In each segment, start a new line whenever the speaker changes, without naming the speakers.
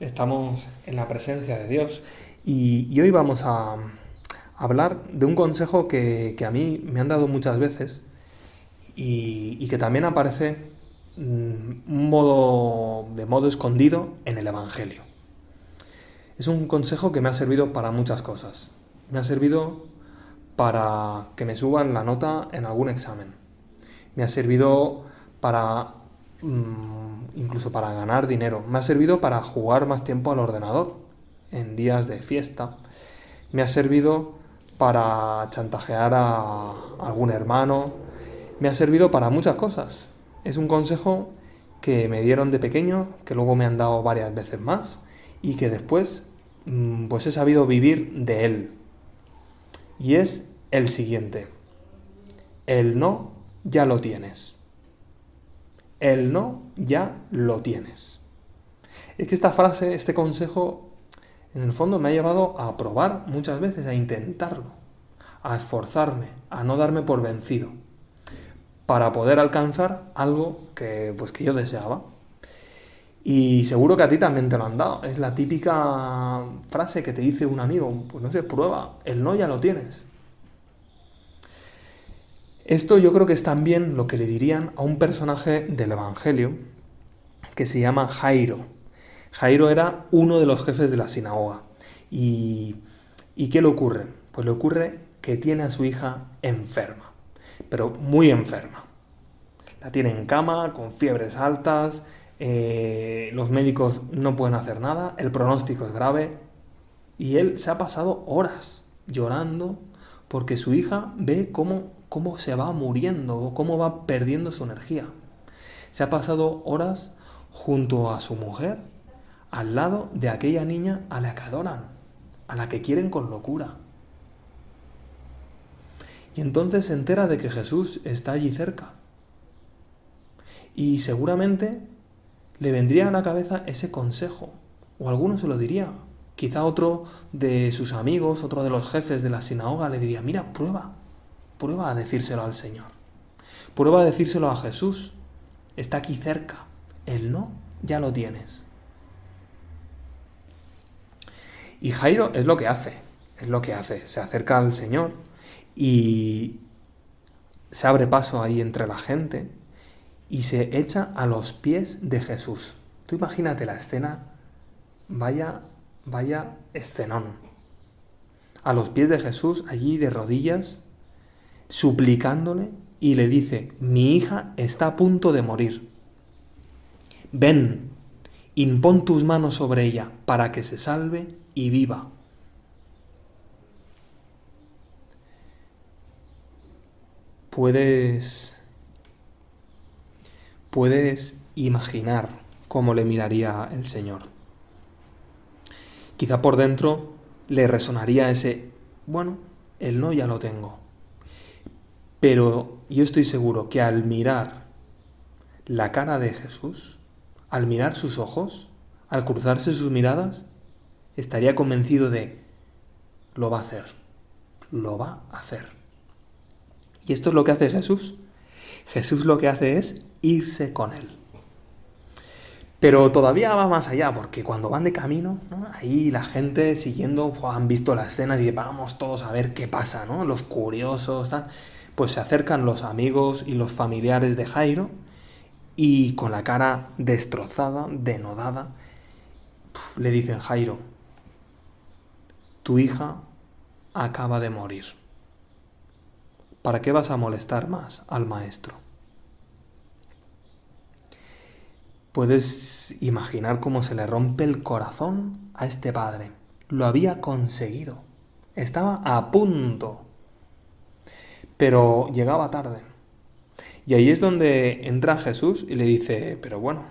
estamos en la presencia de Dios y, hoy vamos a hablar de un consejo que, a mí me han dado muchas veces y, que también aparece mm, modo, de modo escondido en el Evangelio. Es un consejo que me ha servido para muchas cosas. Me ha servido para que me suban la nota en algún examen. Me ha servido para incluso para ganar dinero. Me ha servido para jugar más tiempo al ordenador en días de fiesta. Me ha servido para chantajear a algún hermano. Me ha servido para muchas cosas. Es un consejo que me dieron de pequeño, que luego me han dado varias veces más y que después mm, pues he sabido vivir de él. Y es el siguiente. El no ya lo tienes. El no ya lo tienes. Es que esta frase, este consejo, en el fondo me ha llevado a probar muchas veces, a intentarlo, a esforzarme, a no darme por vencido, para poder alcanzar algo que, pues, que yo deseaba. Y seguro que a ti también te lo han dado. Es la típica frase que te dice un amigo, pues no sé, prueba, el no ya lo tienes. Esto yo creo que es también lo que le dirían a un personaje del Evangelio que se llama Jairo. Jairo era uno de los jefes de la sinagoga. ¿Y, qué le ocurre? Pues le ocurre que tiene a su hija enferma, pero muy enferma. La tiene en cama, con fiebres altas, eh, los médicos no pueden hacer nada, el pronóstico es grave y él se ha pasado horas llorando porque su hija ve cómo cómo se va muriendo, cómo va perdiendo su energía. Se ha pasado horas junto a su mujer, al lado de aquella niña a la que adoran, a la que quieren con locura. Y entonces se entera de que Jesús está allí cerca. Y seguramente le vendría a la cabeza ese consejo, o alguno se lo diría. Quizá otro de sus amigos, otro de los jefes de la sinagoga le diría, mira, prueba, Prueba a decírselo al Señor. Prueba a decírselo a Jesús. Está aquí cerca. El no ya lo tienes. Y Jairo es lo que hace. Es lo que hace. Se acerca al Señor y se abre paso ahí entre la gente y se echa a los pies de Jesús. Tú imagínate la escena. Vaya, vaya escenón. A los pies de Jesús, allí de rodillas, suplicándole y le dice, mi hija está a punto de morir. Ven, impón tus manos sobre ella para que se salve y viva. Puedes puedes imaginar cómo le miraría el Señor. Quizá por dentro le resonaría ese, bueno, el no ya lo tengo. Pero yo estoy seguro que al mirar la cara de Jesús, al mirar sus ojos, al cruzarse sus miradas, estaría convencido de, lo va a hacer, lo va a hacer. Y esto es lo que hace Jesús. Jesús lo que hace es irse con él. Pero todavía va más allá, porque cuando van de camino, ahí la gente siguiendo, han visto la escena y vamos todos a ver qué pasa, ¿no? Los curiosos, están pues se acercan los amigos y los familiares de Jairo y con la cara destrozada, denodada, le dicen, Jairo, tu hija acaba de morir. ¿Para qué vas a molestar más al maestro? Puedes imaginar cómo se le rompe el corazón a este padre. Lo había conseguido. Estaba a punto pero llegaba tarde. Y ahí es donde entra Jesús y le dice, pero bueno,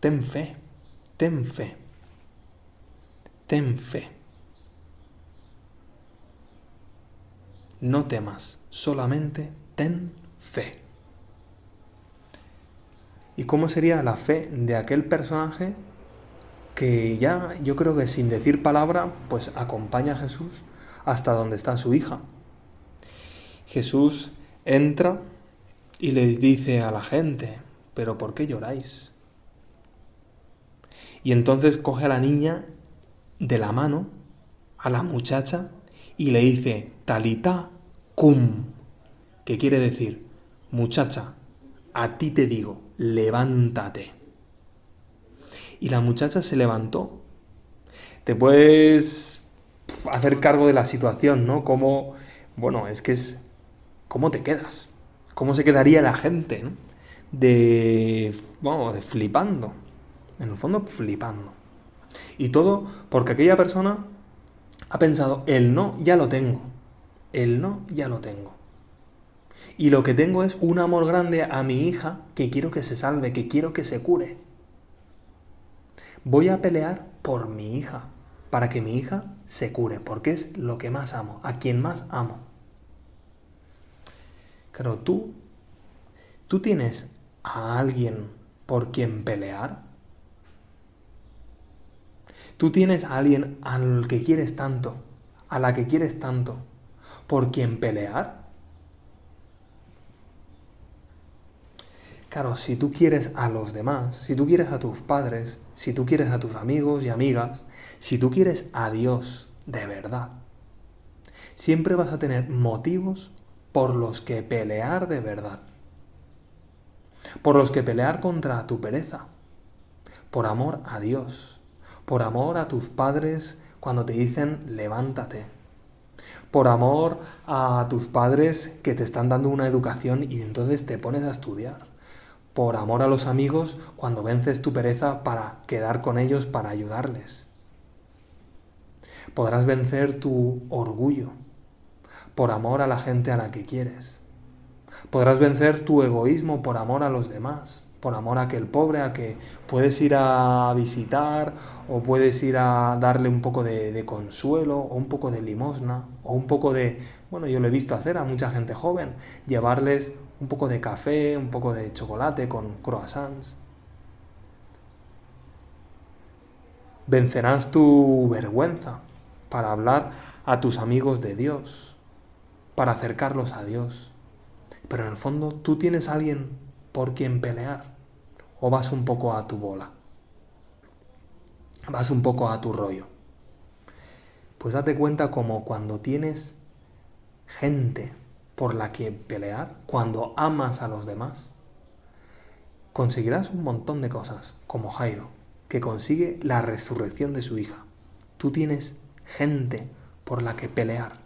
ten fe, ten fe, ten fe. No temas, solamente ten fe. ¿Y cómo sería la fe de aquel personaje que ya yo creo que sin decir palabra, pues acompaña a Jesús hasta donde está su hija. Jesús entra y le dice a la gente, pero ¿por qué lloráis? Y entonces coge a la niña de la mano, a la muchacha, y le dice, talita cum, que quiere decir, muchacha, a ti te digo, levántate. Y la muchacha se levantó. Te puedes hacer cargo de la situación, ¿no? Como, bueno, es que es, ¿cómo te quedas? ¿Cómo se quedaría la gente, ¿no? De, bueno, de flipando. En el fondo, flipando. Y todo porque aquella persona ha pensado, el no ya lo tengo. El no ya lo tengo. Y lo que tengo es un amor grande a mi hija que quiero que se salve, que quiero que se cure. Voy a pelear por mi hija, para que mi hija se cure, porque es lo que más amo, a quien más amo. Claro, tú, tú tienes a alguien por quien pelear. Tú tienes a alguien al que quieres tanto, a la que quieres tanto, por quien pelear. Claro, si tú quieres a los demás, si tú quieres a tus padres, si tú quieres a tus amigos y amigas, si tú quieres a Dios de verdad, siempre vas a tener motivos por los que pelear de verdad. Por los que pelear contra tu pereza. Por amor a Dios. Por amor a tus padres cuando te dicen levántate. Por amor a tus padres que te están dando una educación y entonces te pones a estudiar por amor a los amigos cuando vences tu pereza para quedar con ellos para ayudarles. Podrás vencer tu orgullo por amor a la gente a la que quieres. Podrás vencer tu egoísmo por amor a los demás, por amor a aquel pobre a que puedes ir a visitar o puedes ir a darle un poco de, de, consuelo o un poco de limosna o un poco de, bueno, yo lo he visto hacer a mucha gente joven, llevarles un poco de café, un poco de chocolate con croissants. Vencerás tu vergüenza para hablar a tus amigos de Dios, para acercarlos a Dios. Pero en el fondo tú tienes a alguien por quien pelear o vas un poco a tu bola. Vas un poco a tu rollo. Pues date cuenta como cuando tienes gente por la que pelear, cuando amas a los demás, conseguirás un montón de cosas, como Jairo, que consigue la resurrección de su hija. Tú tienes gente por la que pelear.